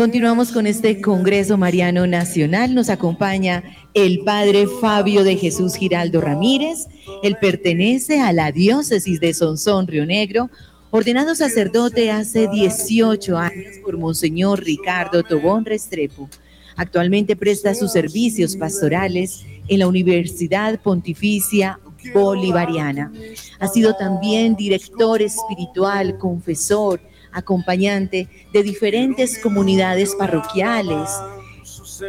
Continuamos con este Congreso Mariano Nacional. Nos acompaña el padre Fabio de Jesús Giraldo Ramírez. Él pertenece a la diócesis de Sonsón, Río Negro, ordenado sacerdote hace 18 años por Monseñor Ricardo Tobón Restrepo. Actualmente presta sus servicios pastorales en la Universidad Pontificia Bolivariana. Ha sido también director espiritual, confesor, acompañante de diferentes comunidades parroquiales,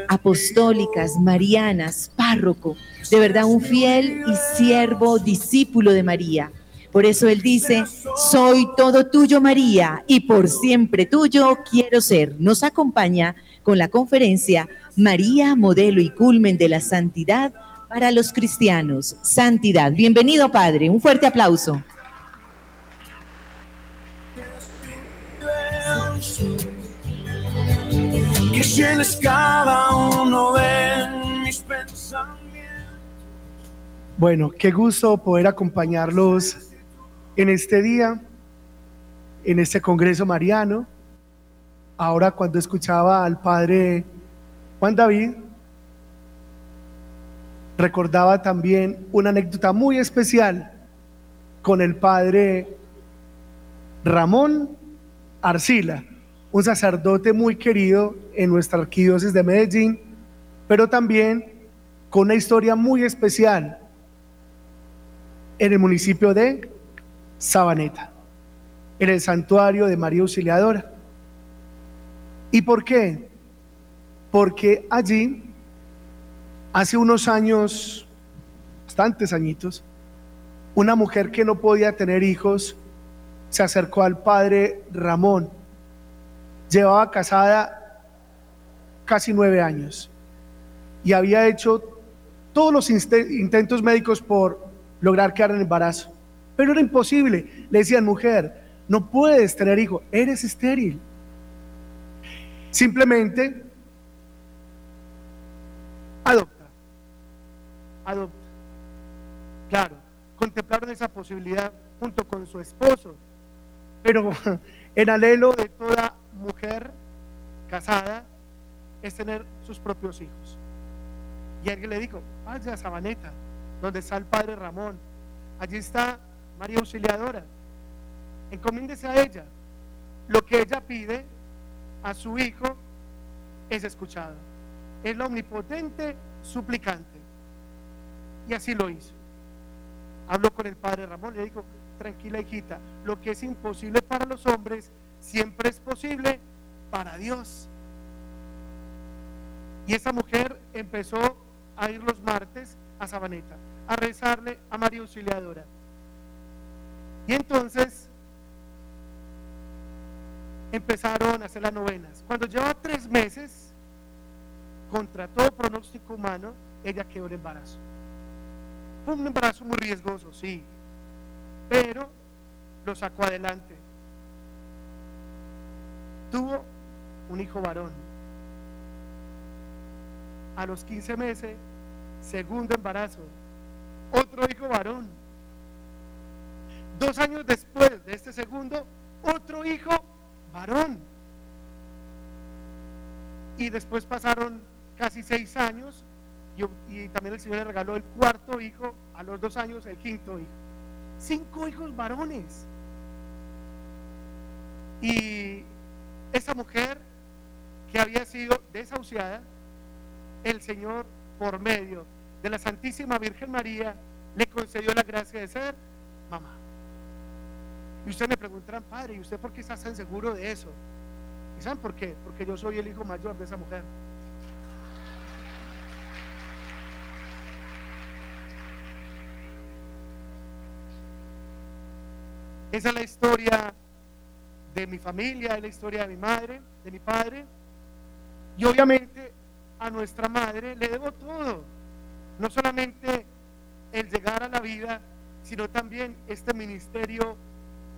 apostólicas, marianas, párroco, de verdad un fiel y siervo discípulo de María. Por eso él dice, soy todo tuyo María y por siempre tuyo quiero ser. Nos acompaña con la conferencia María, modelo y culmen de la santidad para los cristianos. Santidad. Bienvenido Padre, un fuerte aplauso. Que cada uno de mis pensamientos. Bueno, qué gusto poder acompañarlos en este día, en este Congreso Mariano. Ahora cuando escuchaba al Padre Juan David, recordaba también una anécdota muy especial con el Padre Ramón Arcila un sacerdote muy querido en nuestra arquidiócesis de Medellín, pero también con una historia muy especial en el municipio de Sabaneta, en el santuario de María Auxiliadora. ¿Y por qué? Porque allí, hace unos años, bastantes añitos, una mujer que no podía tener hijos se acercó al padre Ramón llevaba casada casi nueve años y había hecho todos los intentos médicos por lograr quedar en embarazo. Pero era imposible. Le decían, mujer, no puedes tener hijo, eres estéril. Simplemente adopta, adopta. Claro, contemplaron esa posibilidad junto con su esposo, pero en alelo de toda mujer casada es tener sus propios hijos. Y alguien le dijo, vaya a Sabaneta, donde está el padre Ramón. Allí está María Auxiliadora. Encomiéndese a ella. Lo que ella pide a su hijo es escuchado. Es la omnipotente suplicante. Y así lo hizo. Habló con el padre Ramón, le dijo, tranquila hijita, lo que es imposible para los hombres siempre es posible para Dios. Y esa mujer empezó a ir los martes a Sabaneta, a rezarle a María Auxiliadora. Y entonces empezaron a hacer las novenas. Cuando lleva tres meses, contra todo pronóstico humano, ella quedó en embarazo. Fue un embarazo muy riesgoso, sí, pero lo sacó adelante tuvo un hijo varón. A los 15 meses, segundo embarazo, otro hijo varón. Dos años después de este segundo, otro hijo varón. Y después pasaron casi seis años y, también el Señor le regaló el cuarto hijo, a los dos años el quinto hijo. Cinco hijos varones. Y esa mujer que había sido desahuciada, el Señor, por medio de la Santísima Virgen María, le concedió la gracia de ser mamá. Y ustedes me preguntarán, padre, ¿y usted por qué está tan seguro de eso? ¿Y saben por qué? Porque yo soy el hijo mayor de esa mujer. Esa es la historia de mi familia, de la historia de mi madre, de mi padre. Y obviamente a nuestra madre le debo todo. No solamente el llegar a la vida, sino también este ministerio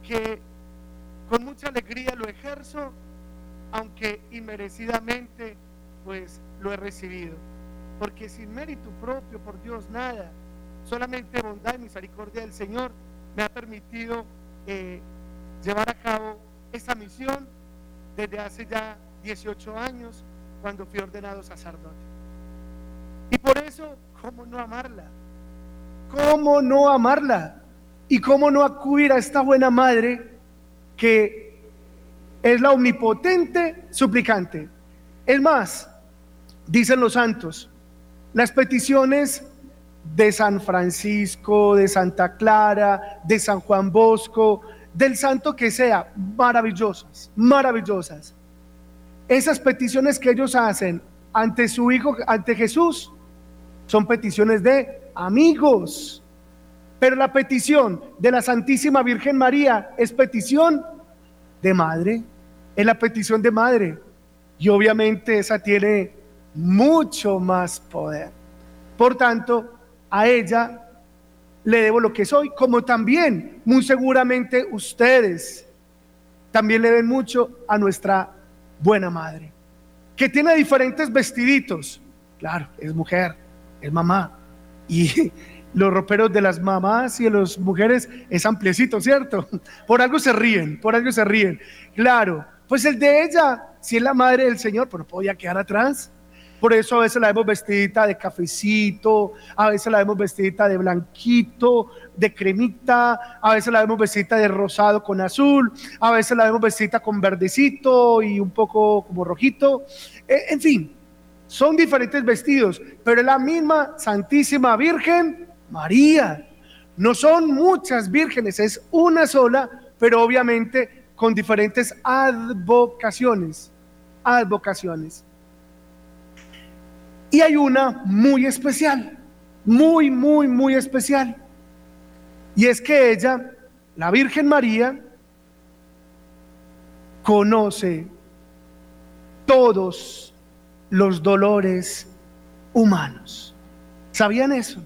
que con mucha alegría lo ejerzo, aunque inmerecidamente pues lo he recibido. Porque sin mérito propio, por Dios, nada. Solamente bondad y misericordia del Señor me ha permitido eh, llevar a cabo esta misión desde hace ya 18 años cuando fui ordenado sacerdote. Y por eso, ¿cómo no amarla? ¿Cómo no amarla? ¿Y cómo no acudir a esta buena madre que es la omnipotente suplicante? Es más, dicen los santos, las peticiones de San Francisco, de Santa Clara, de San Juan Bosco, del santo que sea, maravillosas, maravillosas. Esas peticiones que ellos hacen ante su Hijo, ante Jesús, son peticiones de amigos. Pero la petición de la Santísima Virgen María es petición de madre, es la petición de madre. Y obviamente esa tiene mucho más poder. Por tanto, a ella le debo lo que soy, como también, muy seguramente ustedes también le den mucho a nuestra buena madre, que tiene diferentes vestiditos. Claro, es mujer, es mamá. Y los roperos de las mamás y de las mujeres es ampliecito, ¿cierto? Por algo se ríen, por algo se ríen. Claro, pues el de ella, si es la madre del Señor, pero pues podía quedar atrás. Por eso a veces la vemos vestidita de cafecito, a veces la vemos vestidita de blanquito, de cremita, a veces la vemos vestidita de rosado con azul, a veces la vemos vestidita con verdecito y un poco como rojito. Eh, en fin, son diferentes vestidos, pero es la misma Santísima Virgen María. No son muchas vírgenes, es una sola, pero obviamente con diferentes advocaciones. Advocaciones. Y hay una muy especial, muy, muy, muy especial. Y es que ella, la Virgen María, conoce todos los dolores humanos. ¿Sabían eso?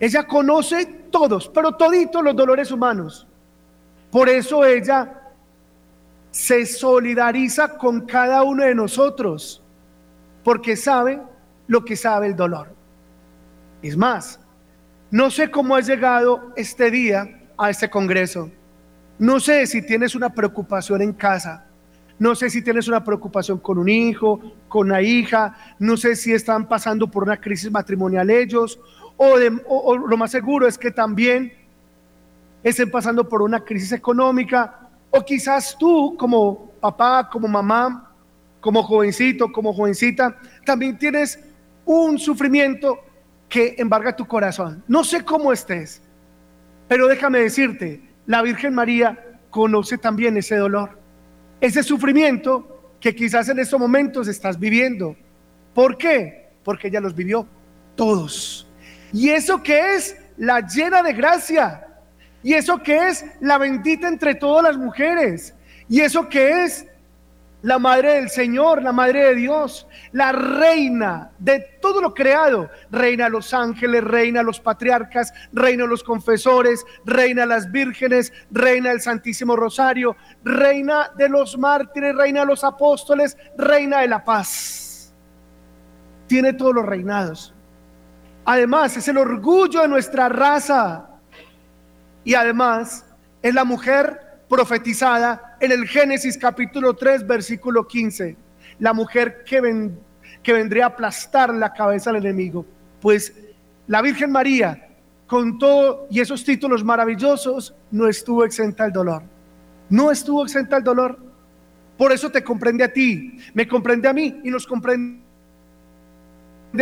Ella conoce todos, pero toditos los dolores humanos. Por eso ella se solidariza con cada uno de nosotros, porque sabe lo que sabe el dolor. Es más, no sé cómo has llegado este día a este congreso. No sé si tienes una preocupación en casa. No sé si tienes una preocupación con un hijo, con una hija. No sé si están pasando por una crisis matrimonial ellos. O, lo más seguro es que también estén pasando por una crisis económica. O quizás tú como papá, como mamá, como jovencito, como jovencita, también tienes un sufrimiento que embarga tu corazón. No sé cómo estés, pero déjame decirte, la Virgen María conoce también ese dolor, ese sufrimiento que quizás en estos momentos estás viviendo. ¿Por qué? Porque ella los vivió todos. Y eso que es la llena de gracia. Y eso que es la bendita entre todas las mujeres. Y eso que es la madre del Señor, la madre de Dios, la reina de todo lo creado, reina los ángeles, reina los patriarcas, reina los confesores, reina las vírgenes, reina el Santísimo Rosario, reina de los mártires, reina de los apóstoles, reina de la paz. Tiene todos los reinados. Además, es el orgullo de nuestra raza. Y además, es la mujer profetizada en el Génesis capítulo 3, versículo 15. La mujer que, vendría a aplastar la cabeza del enemigo. Pues la Virgen María, con todo y esos títulos maravillosos, no estuvo exenta del dolor. No estuvo exenta del dolor. Por eso te comprende a ti, me comprende a mí y nos comprende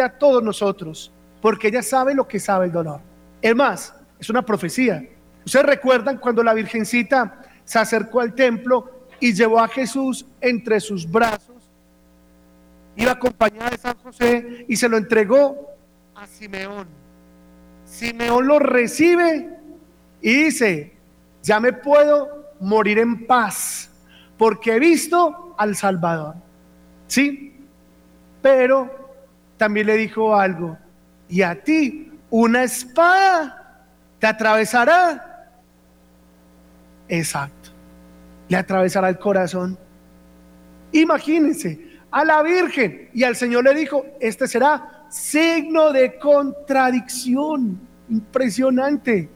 a todos nosotros, porque ella sabe lo que sabe el dolor. Es más, es una profecía. Ustedes recuerdan cuando la Virgencita se acercó al templo y llevó a Jesús entre sus brazos. Iba acompañada de San José y se lo entregó a Simeón. Simeón lo recibe y dice, ya me puedo morir en paz porque he visto al Salvador. ¿Sí? Pero también le dijo algo, y a ti una espada te atravesará. Exacto le atravesará el corazón. Imagínense, a la Virgen y al Señor le dijo, este será signo de contradicción. Impresionante.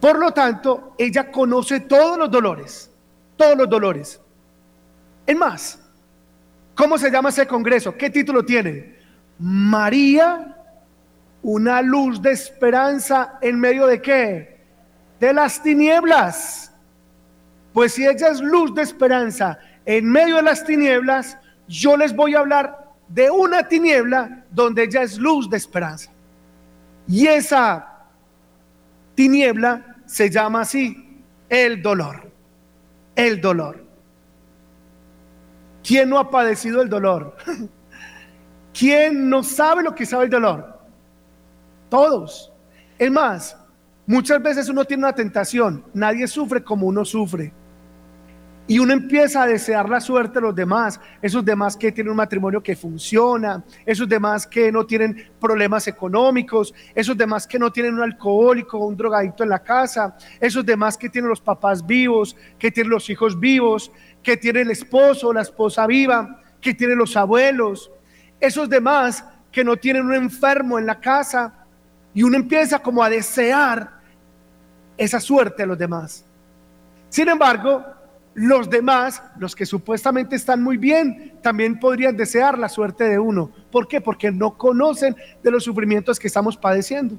Por lo tanto, ella conoce todos los dolores, todos los dolores. Es más, ¿Cómo se llama ese congreso? ¿Qué título tiene? María, una luz de esperanza en medio de qué? De las tinieblas. Pues si ella es luz de esperanza en medio de las tinieblas, yo les voy a hablar de una tiniebla donde ella es luz de esperanza. Y esa tiniebla se llama así, el dolor. El dolor. ¿Quién no ha padecido el dolor? ¿Quién no sabe lo que sabe el dolor? Todos. Es más, muchas veces uno tiene una tentación. Nadie sufre como uno sufre. Y uno empieza a desear la suerte de los demás, esos demás que tienen un matrimonio que funciona, esos demás que no tienen problemas económicos, esos demás que no tienen un alcohólico o un drogadicto en la casa, esos demás que tienen los papás vivos, que tienen los hijos vivos, que tienen el esposo o la esposa viva, que tienen los abuelos, esos demás que no tienen un enfermo en la casa. Y uno empieza como a desear esa suerte a los demás. Sin embargo, los demás, los que supuestamente están muy bien, también podrían desear la suerte de uno. ¿Por qué? Porque no conocen de los sufrimientos que estamos padeciendo.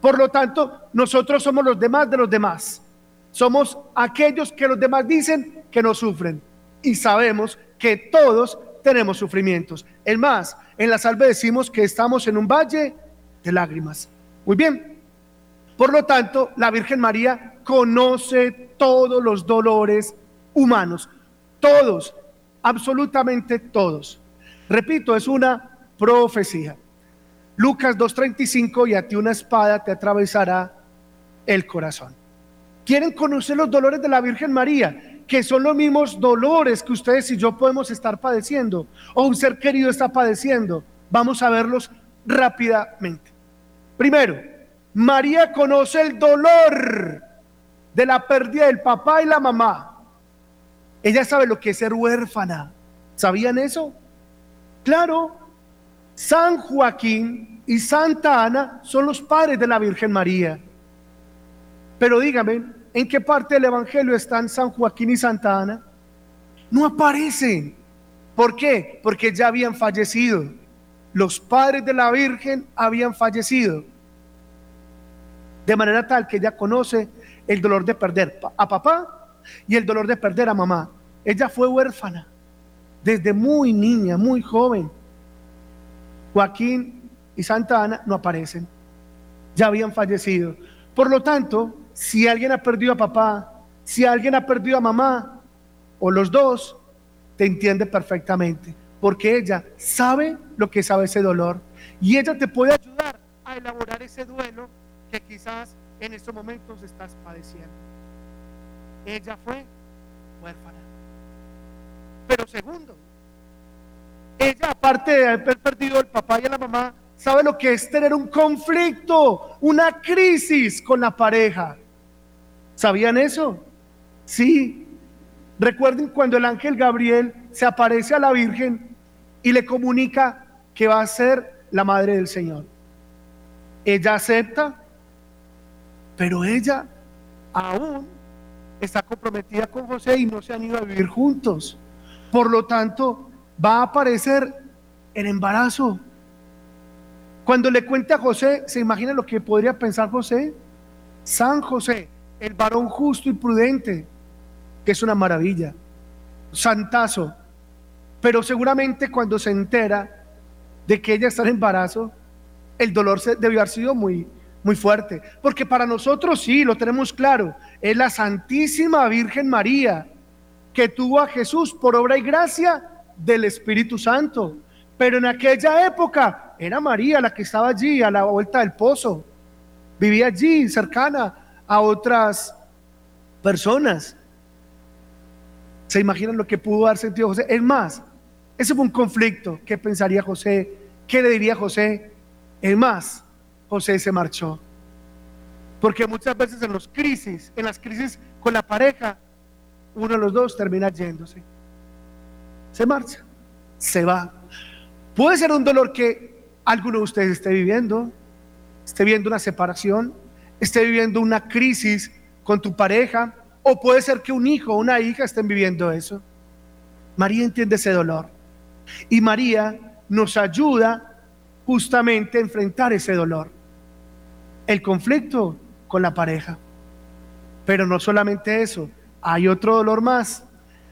Por lo tanto, nosotros somos los demás de los demás. Somos aquellos que los demás dicen que no sufren. Y sabemos que todos tenemos sufrimientos. Es más, en la salve decimos que estamos en un valle de lágrimas. Muy bien. Por lo tanto, la Virgen María conoce todos los dolores humanos. Todos, absolutamente todos. Repito, es una profecía. Lucas 2.35, y a ti una espada te atravesará el corazón. ¿Quieren conocer los dolores de la Virgen María? Que son los mismos dolores que ustedes y yo podemos estar padeciendo, o un ser querido está padeciendo. Vamos a verlos rápidamente. Primero, María conoce el dolor de la pérdida del papá y la mamá. Ella sabe lo que es ser huérfana. ¿Sabían eso? Claro, San Joaquín y Santa Ana son los padres de la Virgen María. Pero dígame, ¿en qué parte del Evangelio están San Joaquín y Santa Ana? No aparecen. ¿Por qué? Porque ya habían fallecido. Los padres de la Virgen habían fallecido. De manera tal que ella conoce el dolor de perder a papá y el dolor de perder a mamá. Ella fue huérfana desde muy niña, muy joven. Joaquín y Santa Ana no aparecen, ya habían fallecido. Por lo tanto, si alguien ha perdido a papá, si alguien ha perdido a mamá, o los dos, te entiende perfectamente, porque ella sabe lo que sabe ese dolor y ella te puede ayudar a elaborar ese duelo que quizás en estos momentos estás padeciendo. Ella fue huérfana. Pero segundo, ella aparte de haber perdido el papá y a la mamá, sabe lo que es tener un conflicto, una crisis con la pareja. ¿Sabían eso? Sí. Recuerden cuando el ángel Gabriel se aparece a la Virgen y le comunica que va a ser la madre del Señor. Ella acepta, pero ella aún está comprometida con José y no se han ido a vivir juntos. Por lo tanto, va a aparecer el embarazo. Cuando le cuente a José, ¿se imagina lo que podría pensar José? San José, el varón justo y prudente, que es una maravilla, santazo. Pero seguramente cuando se entera de que ella está en embarazo, el dolor debió haber sido muy, muy fuerte. Porque para nosotros sí, lo tenemos claro, es la Santísima Virgen María que tuvo a Jesús por obra y gracia del Espíritu Santo. Pero en aquella época era María la que estaba allí a la vuelta del pozo. Vivía allí cercana a otras personas. ¿Se imaginan lo que pudo haber sentido José? Es más, ese fue un conflicto. ¿Qué pensaría José? ¿Qué le diría José? Es más, José se marchó. Porque muchas veces en los crisis, en las crisis con la pareja, uno de los dos termina yéndose. Se marcha, se va. Puede ser un dolor que alguno de ustedes esté viviendo, esté viviendo una separación, esté viviendo una crisis con tu pareja, o puede ser que un hijo o una hija estén viviendo eso. María entiende ese dolor. Y María nos ayuda justamente a enfrentar ese dolor, el conflicto con la pareja. Pero no solamente eso, hay otro dolor más.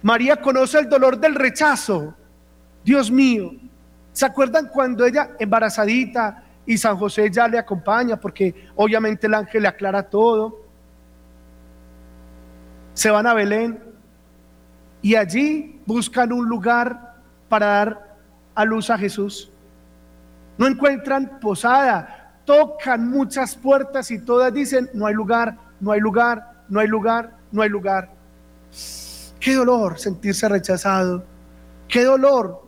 María conoce el dolor del rechazo. Dios mío, ¿se acuerdan cuando ella embarazadita y San José ya le acompaña porque obviamente el ángel le aclara todo? Se van a Belén y allí buscan un lugar para dar a luz a Jesús. No encuentran posada, tocan muchas puertas y todas dicen, no hay lugar, no hay lugar, no hay lugar, no hay lugar. Qué dolor sentirse rechazado. Qué dolor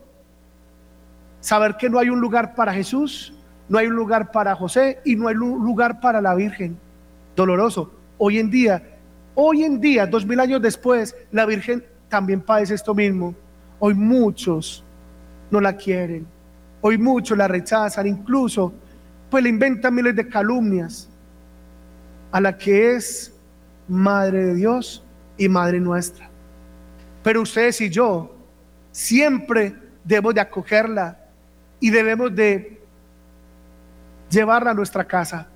saber que no hay un lugar para Jesús, no hay un lugar para José y no hay un lugar para la Virgen. Doloroso. Hoy en día, hoy en día, dos mil años después, la Virgen también padece esto mismo. Hoy muchos no la quieren. Hoy muchos la rechazan, incluso pues le inventan miles de calumnias a la que es Madre de Dios y Madre nuestra. Pero ustedes y yo siempre debemos de acogerla y debemos de llevarla a nuestra casa,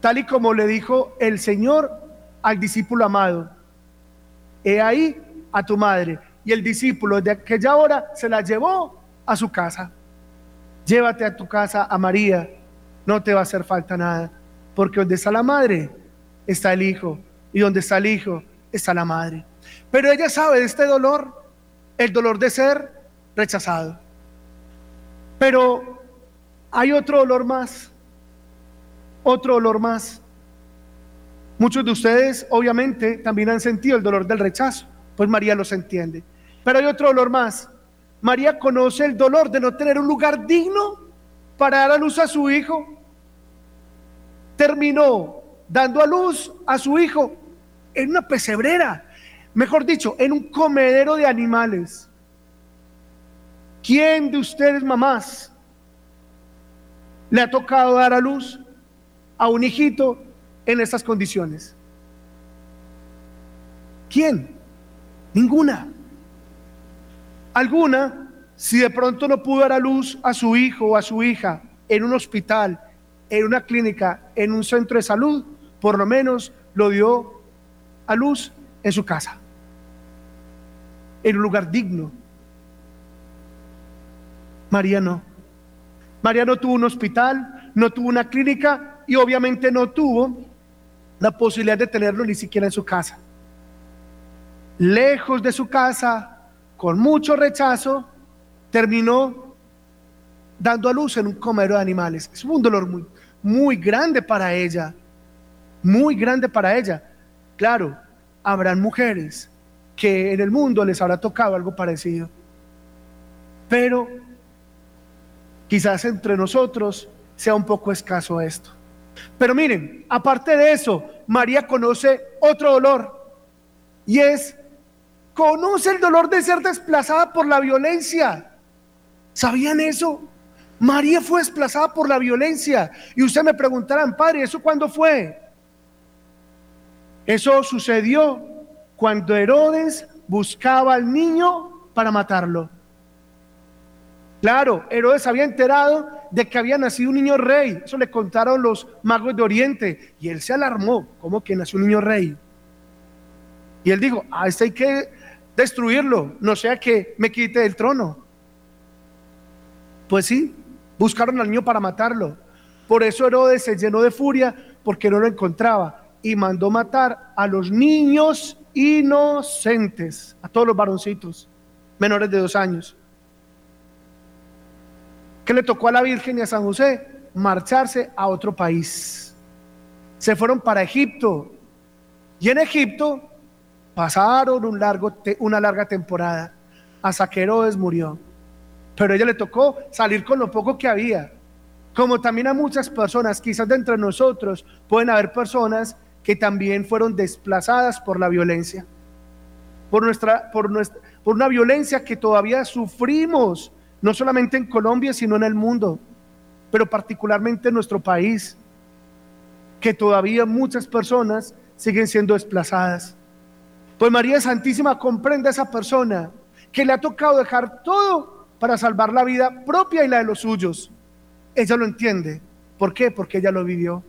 tal y como le dijo el Señor al discípulo amado. He ahí a tu madre. Y el discípulo de aquella hora se la llevó a su casa. Llévate a tu casa a María, no te va a hacer falta nada, porque donde está la madre está el hijo, y donde está el hijo está la madre. Pero ella sabe de este dolor, el dolor de ser rechazado. Pero hay otro dolor más, otro dolor más. Muchos de ustedes obviamente también han sentido el dolor del rechazo, pues María los entiende. Pero hay otro dolor más. María conoce el dolor de no tener un lugar digno para dar a luz a su hijo. Terminó dando a luz a su hijo en una pesebrera mejor dicho, en un comedero de animales. ¿Quién de ustedes, mamás, le ha tocado dar a luz a un hijito en estas condiciones? ¿Quién? Ninguna. Alguna, si de pronto no pudo dar a luz a su hijo o a su hija en un hospital, en una clínica, en un centro de salud, por lo menos lo dio a luz en su casa en un lugar digno. María no. María no tuvo un hospital, no tuvo una clínica y obviamente no tuvo la posibilidad de tenerlo ni siquiera en su casa. Lejos de su casa, con mucho rechazo, terminó dando a luz en un comedero de animales. Es un dolor muy, muy grande para ella, muy grande para ella. Claro, habrán mujeres que en el mundo les habrá tocado algo parecido. Pero quizás entre nosotros sea un poco escaso esto. Pero miren, aparte de eso, María conoce otro dolor y es, conoce el dolor de ser desplazada por la violencia. ¿Sabían eso? María fue desplazada por la violencia. Y usted me preguntarán, padre, ¿eso cuándo fue? Eso sucedió cuando Herodes buscaba al niño para matarlo. Claro, Herodes había enterado de que había nacido un niño rey. Eso le contaron los magos de Oriente. Y él se alarmó. ¿Cómo que nació un niño rey? Y él dijo, a este hay que destruirlo, no sea que me quite del trono. Pues sí, buscaron al niño para matarlo. Por eso Herodes se llenó de furia porque no lo encontraba y mandó matar a los niños inocentes, a todos los varoncitos menores de dos años. ¿Qué le tocó a la Virgen y a San José? Marcharse a otro país. Se fueron para Egipto. Y en Egipto pasaron una larga temporada hasta que Herodes murió. Pero a ella le tocó salir con lo poco que había. Como también a muchas personas, quizás de entre nosotros pueden haber personas que también fueron desplazadas por la violencia, por, nuestra, por, nuestra, por una violencia que todavía sufrimos, no solamente en Colombia, sino en el mundo, pero particularmente en nuestro país, que todavía muchas personas siguen siendo desplazadas. Pues María Santísima comprende a esa persona que le ha tocado dejar todo para salvar la vida propia y la de los suyos. Ella lo entiende. ¿Por qué? Porque ella lo vivió.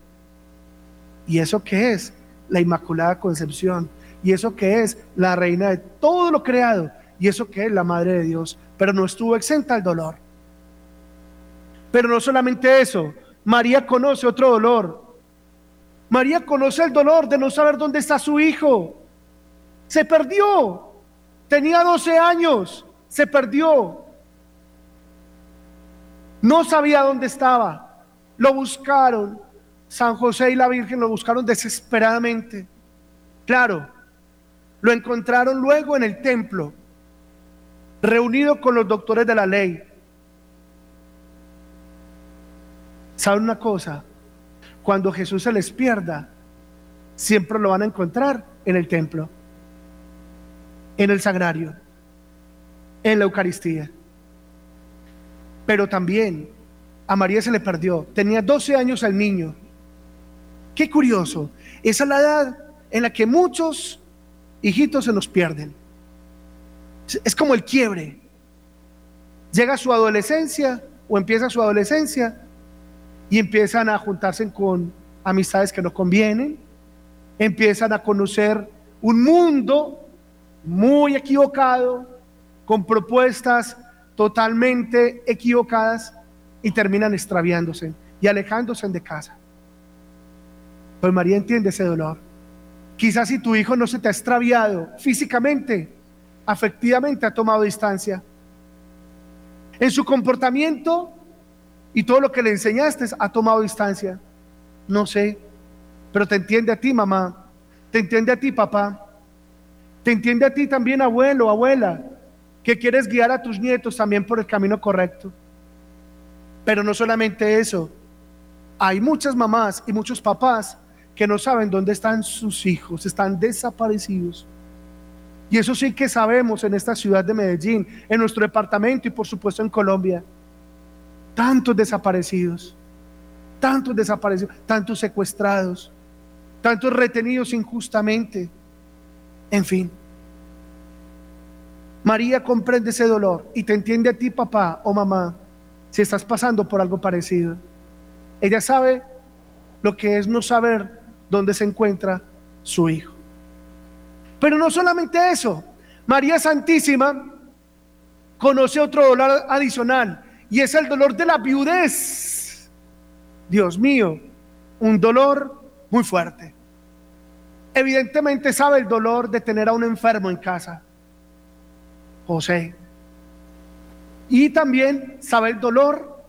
¿Y eso qué es? La Inmaculada Concepción. ¿Y eso qué es? La reina de todo lo creado. ¿Y eso qué es? La Madre de Dios. Pero no estuvo exenta al dolor. Pero no solamente eso. María conoce otro dolor. María conoce el dolor de no saber dónde está su hijo. Se perdió. Tenía 12 años. Se perdió. No sabía dónde estaba. Lo buscaron. San José y la Virgen lo buscaron desesperadamente. Claro, lo encontraron luego en el templo, reunido con los doctores de la ley. ¿Saben una cosa? Cuando Jesús se les pierda, siempre lo van a encontrar en el templo, en el sagrario, en la Eucaristía. Pero también a María se le perdió. Tenía 12 años el niño. Qué curioso. Esa es la edad en la que muchos hijitos se nos pierden. Es como el quiebre. Llega su adolescencia o empieza su adolescencia y empiezan a juntarse con amistades que no convienen, empiezan a conocer un mundo muy equivocado, con propuestas totalmente equivocadas y terminan extraviándose y alejándose de casa. Pues María entiende ese dolor. Quizás si tu hijo no se te ha extraviado físicamente, afectivamente ha tomado distancia. En su comportamiento y todo lo que le enseñaste ha tomado distancia. No sé, pero te entiende a ti, mamá. Te entiende a ti, papá. Te entiende a ti también, abuelo, abuela que quieres guiar a tus nietos también por el camino correcto. Pero no solamente eso, hay muchas mamás y muchos papás que no saben dónde están sus hijos, están desaparecidos. Y eso sí que sabemos en esta ciudad de Medellín, en nuestro departamento y por supuesto en Colombia. Tantos desaparecidos, tantos desaparecidos, tantos secuestrados, tantos retenidos injustamente. En fin. María comprende ese dolor y te entiende a ti, papá o mamá, si estás pasando por algo parecido. Ella sabe lo que es no saber dónde se encuentra su hijo. Pero no solamente eso, María Santísima conoce otro dolor adicional y es el dolor de la viudez. Dios mío, un dolor muy fuerte. Evidentemente sabe el dolor de tener a un enfermo en casa. José. Y también sabe el dolor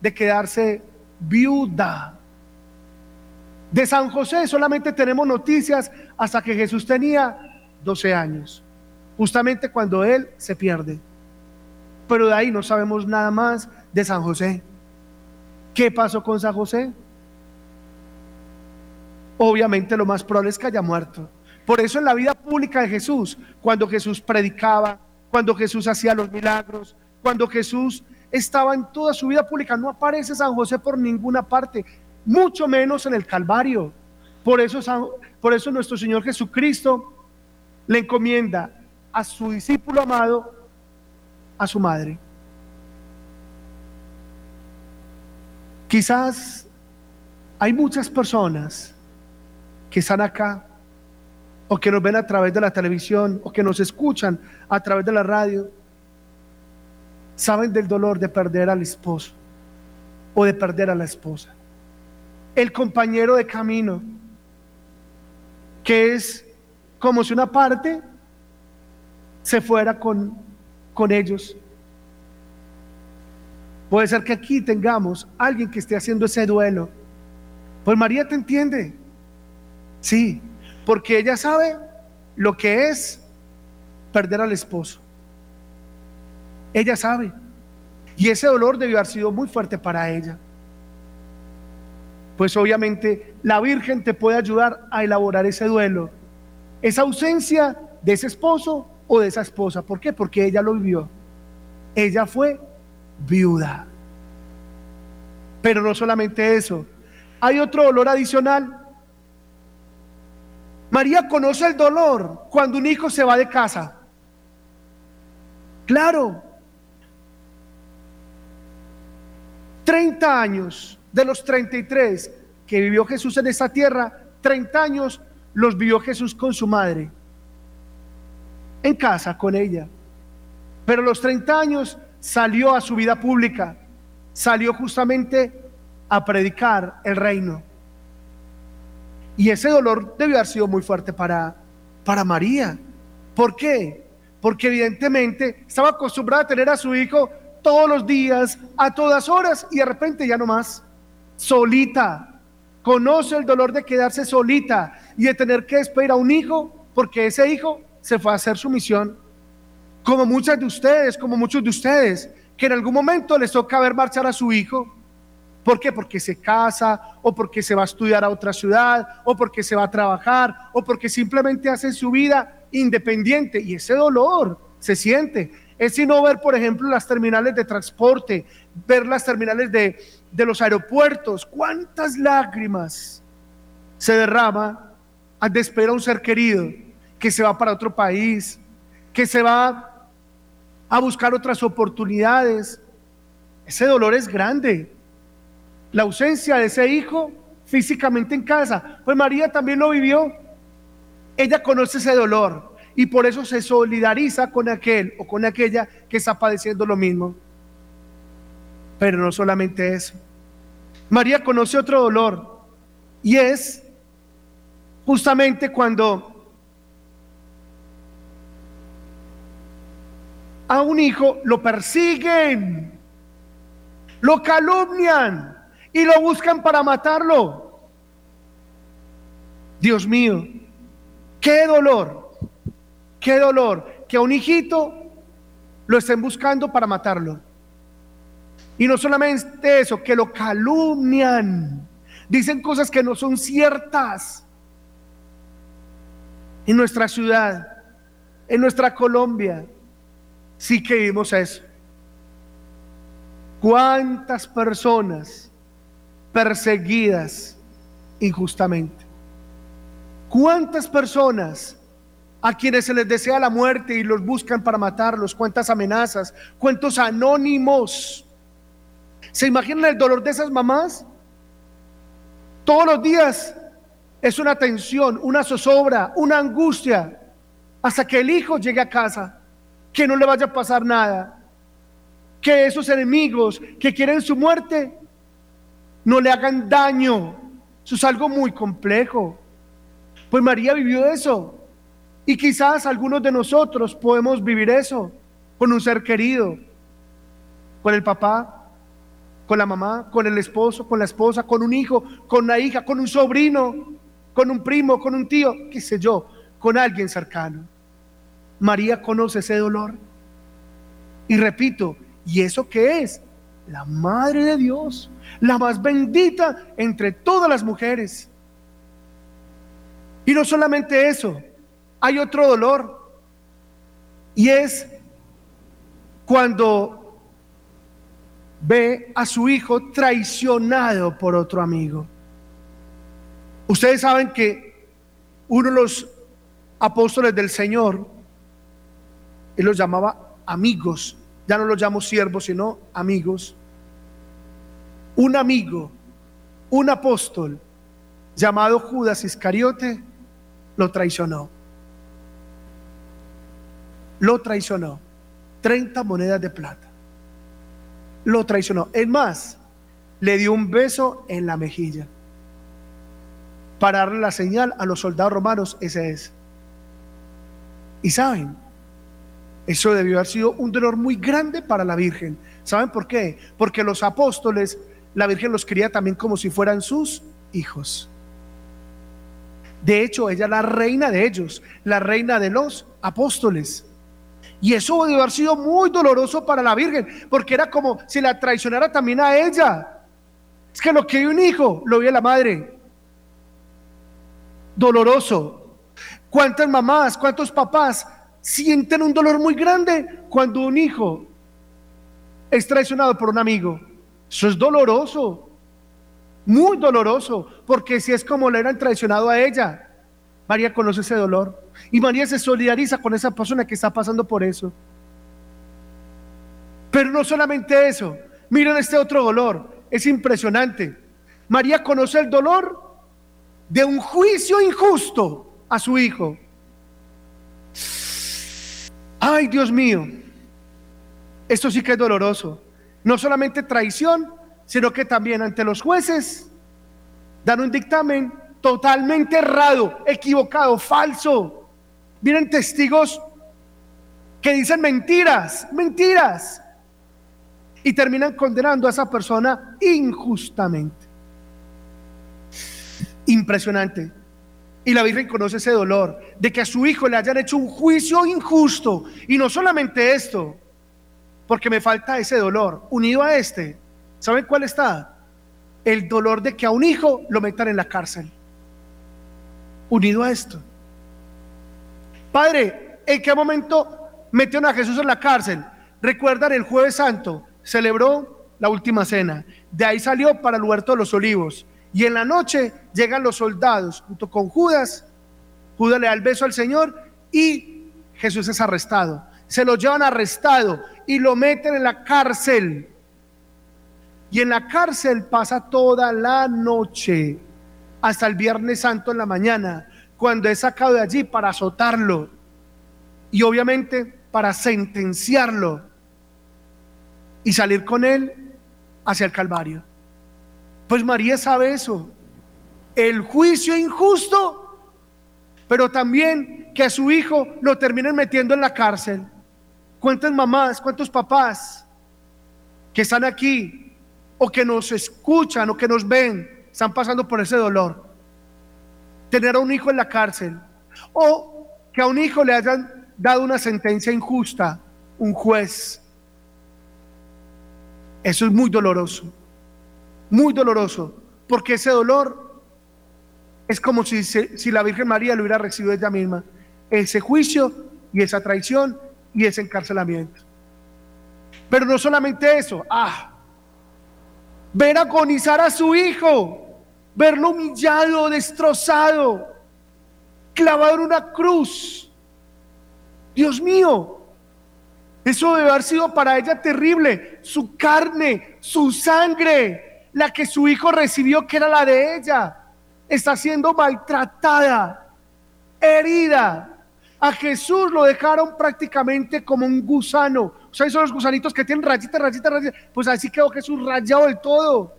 de quedarse viuda. De San José solamente tenemos noticias hasta que Jesús tenía 12 años, justamente cuando él se pierde. Pero de ahí no sabemos nada más de San José. ¿Qué pasó con San José? Obviamente lo más probable es que haya muerto. Por eso en la vida pública de Jesús, cuando Jesús predicaba, cuando Jesús hacía los milagros, cuando Jesús estaba en toda su vida pública. No aparece San José por ninguna parte, mucho menos en el Calvario. Por eso, por eso nuestro Señor Jesucristo le encomienda a su discípulo amado, a su madre. Quizás hay muchas personas que están acá o que nos ven a través de la televisión, o que nos escuchan a través de la radio, saben del dolor de perder al esposo o de perder a la esposa. El compañero de camino, que es como si una parte se fuera con, con ellos. Puede ser que aquí tengamos alguien que esté haciendo ese duelo. Pues María te entiende. Sí, porque ella sabe lo que es perder al esposo. Ella sabe. Y ese dolor debió haber sido muy fuerte para ella. Pues obviamente la Virgen te puede ayudar a elaborar ese duelo, esa ausencia de ese esposo o de esa esposa. ¿Por qué? Porque ella lo vivió. Ella fue viuda. Pero no solamente eso. Hay otro dolor adicional María conoce el dolor cuando un hijo se va de casa. Claro, 30 años de los 33 que vivió Jesús en esta tierra, 30 años los vivió Jesús con su madre, en casa con ella. Pero los 30 años salió a su vida pública, salió justamente a predicar el reino. Y ese dolor debió haber sido muy fuerte para, para María. ¿Por qué? Porque evidentemente estaba acostumbrada a tener a su hijo todos los días, a todas horas, y de repente ya no más, solita. Conoce el dolor de quedarse solita y de tener que despedir a un hijo, porque ese hijo se fue a hacer su misión. Como muchas de ustedes, como muchos de ustedes, que en algún momento les toca ver marchar a su hijo. ¿Por qué? Porque se casa, o porque se va a estudiar a otra ciudad, o porque se va a trabajar, o porque simplemente hace su vida independiente. Y ese dolor se siente. Es sino ver, por ejemplo, las terminales de transporte, ver las terminales de, de los aeropuertos. ¿Cuántas lágrimas se derrama al despedir a un ser querido que se va para otro país, que se va a buscar otras oportunidades? Ese dolor es grande. La ausencia de ese hijo físicamente en casa. Pues María también lo vivió. Ella conoce ese dolor y por eso se solidariza con aquel o con aquella que está padeciendo lo mismo. Pero no solamente eso. María conoce otro dolor y es justamente cuando a un hijo lo persiguen, lo calumnian y lo buscan para matarlo. Dios mío, qué dolor, qué dolor que a un hijito lo estén buscando para matarlo. Y no solamente eso, que lo calumnian. Dicen cosas que no son ciertas. En nuestra ciudad, en nuestra Colombia, sí que vimos eso. ¿Cuántas personas perseguidas injustamente? ¿Cuántas personas a quienes se les desea la muerte y los buscan para matarlos? ¿Cuántas amenazas? ¿Cuántos anónimos? ¿Se imaginan el dolor de esas mamás? Todos los días es una tensión, una zozobra, una angustia, hasta que el hijo llegue a casa, que no le vaya a pasar nada, que esos enemigos que quieren su muerte no le hagan daño. Eso es algo muy complejo. Pues María vivió eso. Y quizás algunos de nosotros podemos vivir eso con un ser querido, con el papá, con la mamá, con el esposo, con la esposa, con un hijo, con una hija, con un sobrino, con un primo, con un tío, qué sé yo, con alguien cercano. María conoce ese dolor. Y repito, ¿y eso qué es? La Madre de Dios, la más bendita entre todas las mujeres. Y no solamente eso, hay otro dolor. Y es cuando ve a su hijo traicionado por otro amigo. Ustedes saben que uno de los apóstoles del Señor, él los llamaba amigos, ya no los llamo siervos, sino amigos. Un amigo, un apóstol llamado Judas Iscariote, lo traicionó. Lo traicionó. 30 monedas de plata lo traicionó. Es más, le dio un beso en la mejilla para darle la señal a los soldados romanos, ese es. Y saben, eso debió haber sido un dolor muy grande para la Virgen. ¿Saben por qué? Porque los apóstoles, la Virgen los quería también como si fueran sus hijos. De hecho, ella es la reina de ellos, la reina de los apóstoles. Y eso debe haber sido muy doloroso para la Virgen, porque era como si la traicionara también a ella. Es que lo que vio un hijo, lo vio la madre. Doloroso. ¿Cuántas mamás, cuántos papás sienten un dolor muy grande cuando un hijo es traicionado por un amigo? Eso es doloroso, muy doloroso, porque si es como le eran traicionado a ella, María conoce ese dolor y María se solidariza con esa persona que está pasando por eso. Pero no solamente eso, miren este otro dolor, es impresionante. María conoce el dolor de un juicio injusto a su hijo. Ay, Dios mío, esto sí que es doloroso. No solamente traición, sino que también ante los jueces dan un dictamen totalmente errado, equivocado, falso. Vienen testigos que dicen mentiras, mentiras. Y terminan condenando a esa persona injustamente. Impresionante. Y la Virgen conoce ese dolor de que a su hijo le hayan hecho un juicio injusto. Y no solamente esto, porque me falta ese dolor. Unido a este, ¿saben cuál está? El dolor de que a un hijo lo metan en la cárcel. Unido a esto. Padre, ¿en qué momento metieron a Jesús en la cárcel. Recuerdan el jueves santo, celebró la última cena. De ahí salió para el huerto de los olivos. Y en la noche llegan los soldados junto con Judas. Judas le da el beso al Señor y Jesús es arrestado. Se lo llevan arrestado y lo meten en la cárcel. Y en la cárcel pasa toda la noche hasta el viernes santo en la mañana, cuando es sacado de allí para azotarlo. Y obviamente para sentenciarlo y salir con él hacia el Calvario. Pues María sabe eso. El juicio injusto, pero también que a su hijo lo terminen metiendo en la cárcel. ¿Cuántas mamás, cuántos papás que están aquí o que nos escuchan o que nos ven están pasando por ese dolor? Tener a un hijo en la cárcel o que a un hijo le hayan dado una sentencia injusta un juez. Eso es muy doloroso, muy doloroso, porque ese dolor es como si, si la Virgen María lo hubiera recibido ella misma, ese juicio y esa traición y ese encarcelamiento. Pero no solamente eso, ah, ver agonizar a su hijo, verlo humillado, destrozado, clavado en una cruz Dios mío, eso debe haber sido para ella terrible. Su carne, su sangre, la que su hijo recibió, que era la de ella, está siendo maltratada, herida. A Jesús lo dejaron prácticamente como un gusano. O sea, esos los gusanitos que tienen rayitas, rayitas, rayitas. Pues así quedó Jesús rayado del todo.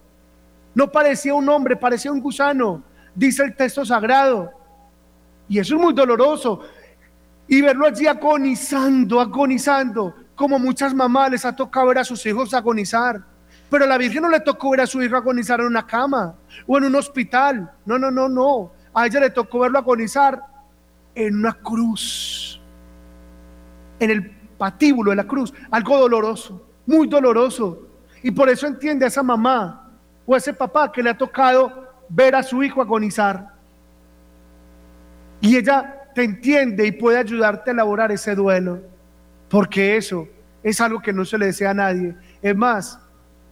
No parecía un hombre, parecía un gusano, dice el texto sagrado. Y eso es muy doloroso y verlo allí agonizando, agonizando, como muchas mamás les ha tocado ver a sus hijos agonizar. Pero a la Virgen no le tocó ver a su hijo agonizar en una cama o en un hospital. No, no, no, no. A ella le tocó verlo agonizar en una cruz, en el patíbulo de la cruz. Algo doloroso, muy doloroso. Y por eso entiende a esa mamá o a ese papá que le ha tocado ver a su hijo agonizar. Y ella te entiende y puede ayudarte a elaborar ese duelo, porque eso es algo que no se le desea a nadie. Es más,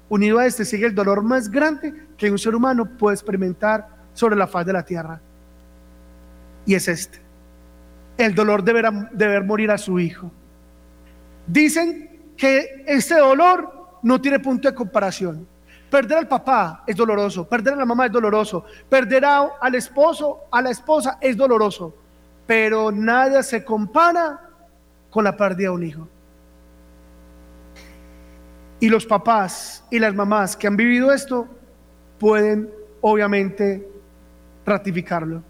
unido a este sigue el dolor más grande que un ser humano puede experimentar sobre la faz de la tierra. Y es este, el dolor de ver, de ver morir a su hijo. Dicen que este dolor no tiene punto de comparación. Perder al papá es doloroso, perder a la mamá es doloroso, perder al esposo, a la esposa es doloroso pero nada se compara con la pérdida de un hijo. Y los papás y las mamás que han vivido esto pueden obviamente ratificarlo.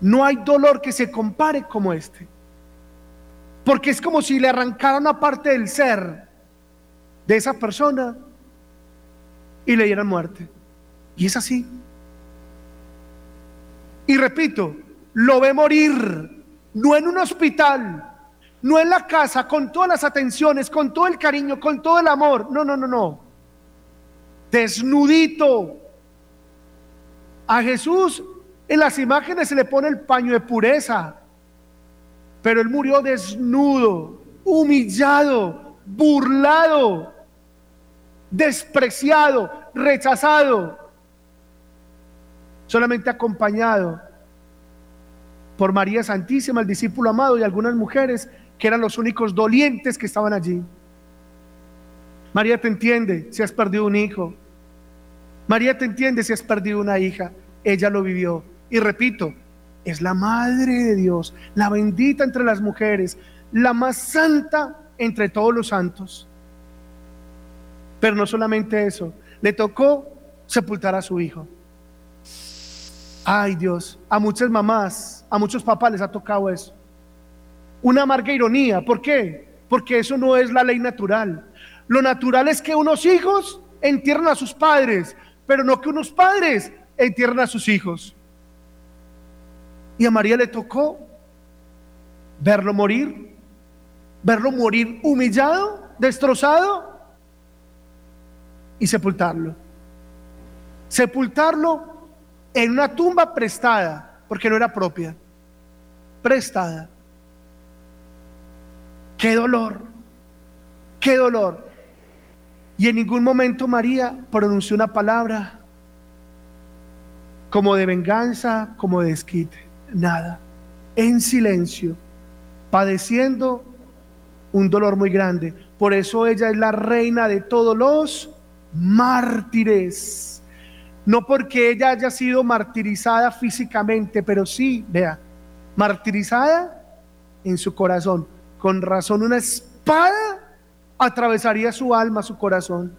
No hay dolor que se compare como este. Porque es como si le arrancara una parte del ser de esa persona y le dieran muerte. Y es así. Y repito, lo ve morir, no en un hospital, no en la casa, con todas las atenciones, con todo el cariño, con todo el amor. No, no, no, no. Desnudito. A Jesús en las imágenes se le pone el paño de pureza, pero él murió desnudo, humillado, burlado, despreciado, rechazado, solamente acompañado por María Santísima, el discípulo amado y algunas mujeres que eran los únicos dolientes que estaban allí. María te entiende si has perdido un hijo. María te entiende si has perdido una hija, ella lo vivió. Y repito, es la madre de Dios, la bendita entre las mujeres, la más santa entre todos los santos. Pero no solamente eso, le tocó sepultar a su hijo. Ay Dios, a muchas mamás, a muchos papás les ha tocado eso. Una amarga ironía, ¿por qué? Porque eso no es la ley natural. Lo natural es que unos hijos entierren a sus padres, pero no que unos padres entierren a sus hijos. Y a María le tocó verlo morir, verlo morir humillado, destrozado y sepultarlo. Sepultarlo en una tumba prestada, porque no era propia, prestada. Qué dolor, qué dolor. Y en ningún momento María pronunció una palabra como de venganza, como de desquite. Nada. En silencio, padeciendo un dolor muy grande. Por eso ella es la reina de todos los mártires. No porque ella haya sido martirizada físicamente, pero sí, vea, martirizada en su corazón. Con razón, una espada atravesaría su alma, su corazón.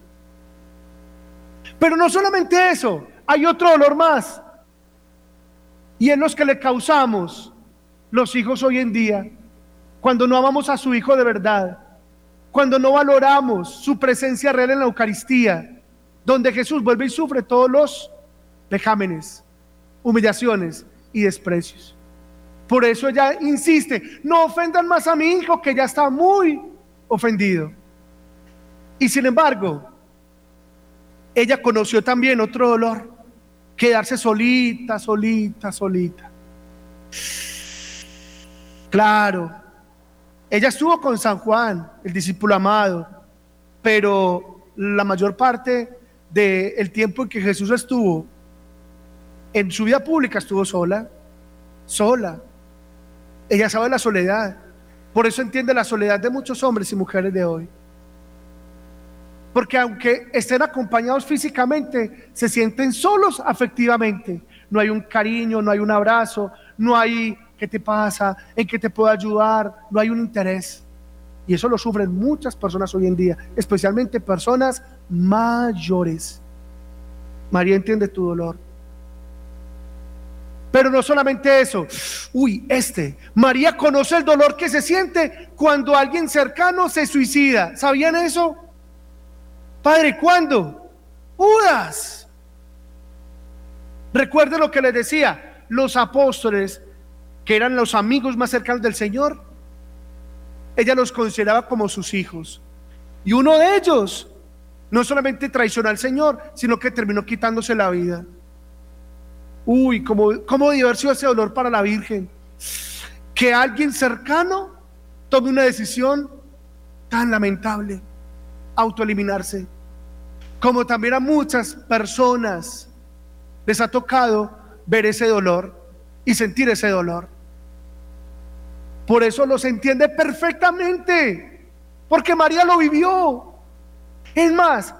Pero no solamente eso, hay otro dolor más. Y en los que le causamos los hijos hoy en día, cuando no amamos a su hijo de verdad, cuando no valoramos su presencia real en la Eucaristía, donde Jesús vuelve y sufre todos los vejámenes, humillaciones y desprecios. Por eso ella insiste, no ofendan más a mi hijo que ya está muy ofendido. Y sin embargo, ella conoció también otro dolor, quedarse solita, solita, solita. Claro, ella estuvo con San Juan, el discípulo amado, pero la mayor parte del tiempo en que Jesús estuvo en su vida pública estuvo sola, sola. Ella sabe la soledad. Por eso entiende la soledad de muchos hombres y mujeres de hoy. Porque aunque estén acompañados físicamente, se sienten solos afectivamente. No hay un cariño, no hay un abrazo, no hay qué te pasa, en qué te puedo ayudar, no hay un interés. Y eso lo sufren muchas personas hoy en día, especialmente personas mayores. María entiende tu dolor. Pero no solamente eso, uy, este, María conoce el dolor que se siente cuando alguien cercano se suicida. ¿Sabían eso? Padre, ¿cuándo? Judas. Recuerde lo que les decía, los apóstoles, que eran los amigos más cercanos del Señor, ella los consideraba como sus hijos. Y uno de ellos no solamente traicionó al Señor, sino que terminó quitándose la vida. Uy, cómo, cómo diversió ese dolor para la Virgen. Que alguien cercano tome una decisión tan lamentable, autoeliminarse como también a muchas personas les ha tocado ver ese dolor y sentir ese dolor. Por eso los entiende perfectamente, porque María lo vivió. Es más,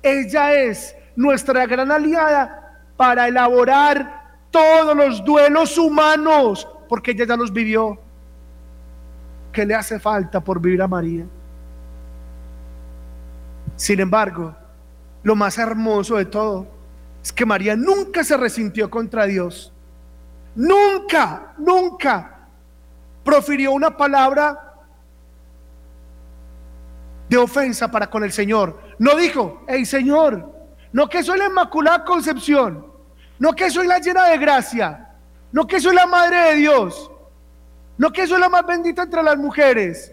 ella es nuestra gran aliada para elaborar todos los duelos humanos, porque ella ya los vivió. ¿Qué le hace falta por vivir a María? Sin embargo, lo más hermoso de todo es que María nunca se resintió contra Dios. Nunca, nunca profirió una palabra de ofensa para con el Señor. No dijo, hey Señor, no que soy la Inmaculada Concepción, no que soy la llena de gracia, no que soy la Madre de Dios, no que soy la más bendita entre las mujeres.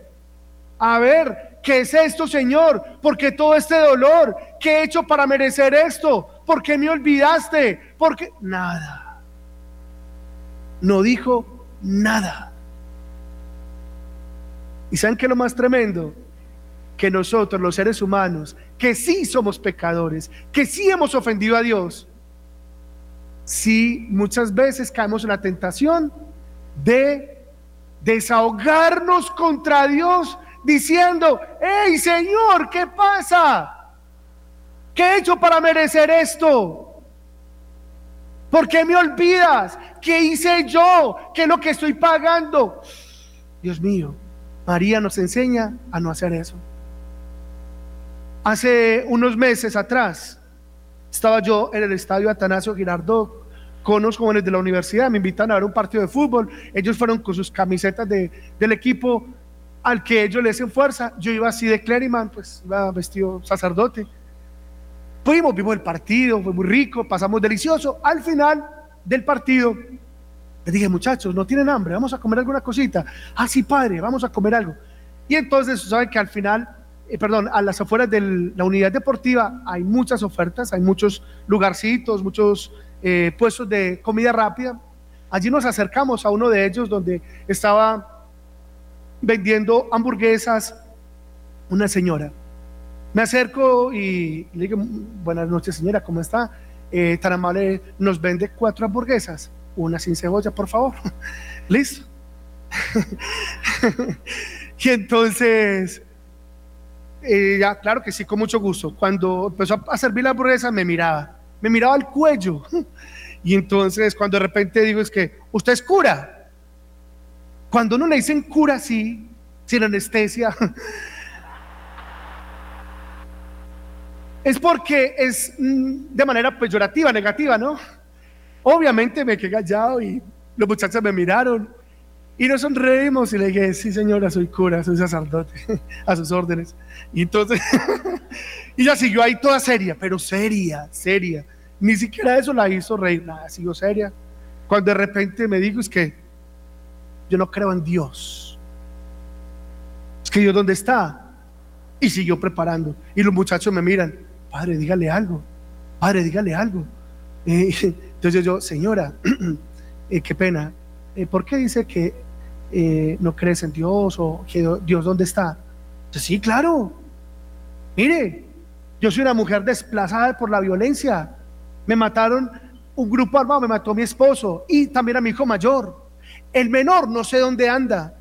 A ver, ¿Qué es esto, Señor? ¿Por qué todo este dolor? ¿Qué he hecho para merecer esto? ¿Por qué me olvidaste? ¿Por qué? Nada. No dijo nada. ¿Y saben qué es lo más tremendo? Que nosotros, los seres humanos, que sí somos pecadores, que sí hemos ofendido a Dios, sí muchas veces caemos en la tentación de desahogarnos contra Dios diciendo, hey Señor, ¿qué pasa? ¿Qué he hecho para merecer esto? ¿Por qué me olvidas? ¿Qué hice yo? ¿Qué es lo que estoy pagando? Dios mío, María nos enseña a no hacer eso. Hace unos meses atrás estaba yo en el estadio Atanasio Girardot con los jóvenes de la universidad, me invitan a ver un partido de fútbol, ellos fueron con sus camisetas de, del equipo al que ellos le hacen fuerza, yo iba así de clériman, pues iba vestido sacerdote. Fuimos, vimos el partido, fue muy rico, pasamos delicioso. Al final del partido, le dije, muchachos, ¿no tienen hambre? Vamos a comer alguna cosita. Ah, sí, padre, vamos a comer algo. Y entonces, saben que al final, eh, perdón, a las afueras de la unidad deportiva hay muchas ofertas, hay muchos lugarcitos, muchos eh, puestos de comida rápida. Allí nos acercamos a uno de ellos donde estaba vendiendo hamburguesas una señora. Me acerco y le digo, buenas noches señora, ¿cómo está? Eh, tan amable, nos vende cuatro hamburguesas, una sin cebolla, por favor. Listo. y entonces, eh, ya, claro que sí, con mucho gusto. Cuando empezó a servir la hamburguesa, me miraba me miraba al cuello. Y entonces cuando de repente digo es que, usted es cura. Cuando no le dicen cura así, sin anestesia, es porque es mm, de manera peyorativa, negativa, ¿no? Obviamente me quedé callado y los muchachos me miraron y nos sonreímos y le dije, sí señora, soy cura, soy sacerdote, a sus órdenes. Y entonces, y ya siguió ahí toda seria, pero seria, seria. Ni siquiera eso la hizo reír, nada, siguió seria. Cuando de repente me dijo, es que yo no creo en Dios. Es que Dios, ¿dónde está? Y siguió preparando. Y los muchachos me miran, padre, dígale algo, padre, dígale algo. entonces yo, señora, eh, qué pena, eh, ¿por qué dice que eh, no crees en Dios o que Dios dónde está? sí, claro. Mire, yo soy una mujer desplazada por la violencia. Me mataron un grupo armado, me mató mi esposo y también a mi hijo mayor. El menor no sé dónde anda.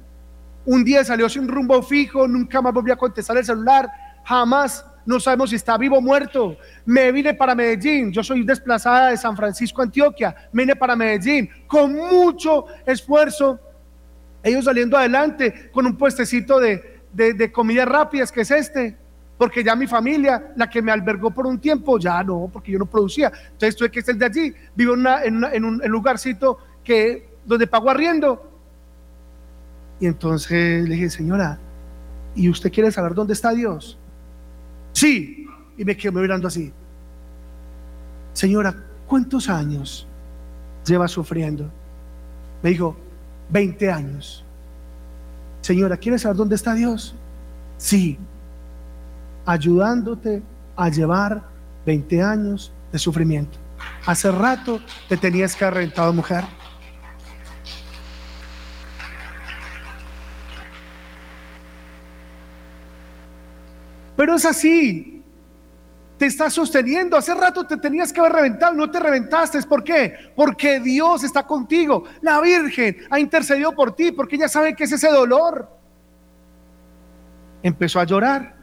Un día salió sin rumbo fijo, nunca más volvió a contestar el celular, jamás. No sabemos si está vivo o muerto. Me vine para Medellín. Yo soy desplazada de San Francisco, Antioquia. Me vine para Medellín con mucho esfuerzo. Ellos saliendo adelante con un puestecito de, de, comidas rápidas, que es este porque ya mi familia, la que me albergó por un tiempo, ya no, porque yo no producía. Entonces tuve que estar de allí, vivo en, en, un lugarcito que, donde pago arriendo. Y entonces le dije, señora, ¿y usted quiere saber dónde está Dios? Sí. Y me quedo mirando así. Señora, ¿cuántos años lleva sufriendo? Me dijo, 20 años. Señora, ¿quieres saber dónde está Dios? Sí, ayudándote a llevar 20 años de sufrimiento. Hace rato te tenías que haber rentado mujer. Pero es así. Te está sosteniendo. Hace rato te tenías que haber reventado. No te reventaste. ¿Por qué? Porque Dios está contigo. La Virgen ha intercedido por ti. Porque ella sabe que es ese dolor. Empezó a llorar.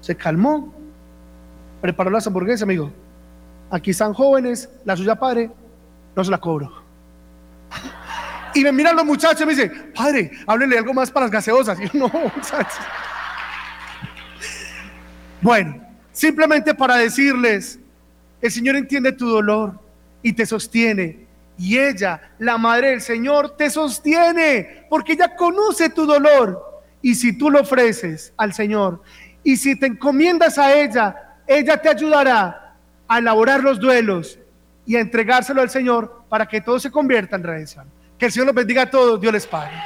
Se calmó. Preparó las hamburguesas, amigo. Aquí están jóvenes. La suya padre. No se la cobro. Y me miran los muchachos y me dicen, padre, háblele algo más para las gaseosas. Y yo, no, muchachos. Bueno, simplemente para decirles, el Señor entiende tu dolor y te sostiene. Y ella, la madre del Señor, te sostiene porque ella conoce tu dolor. Y si tú lo ofreces al Señor y si te encomiendas a ella, ella te ayudará a elaborar los duelos y a entregárselo al Señor para que todo se convierta en redención. Que el Señor los bendiga a todos, Dios les pague.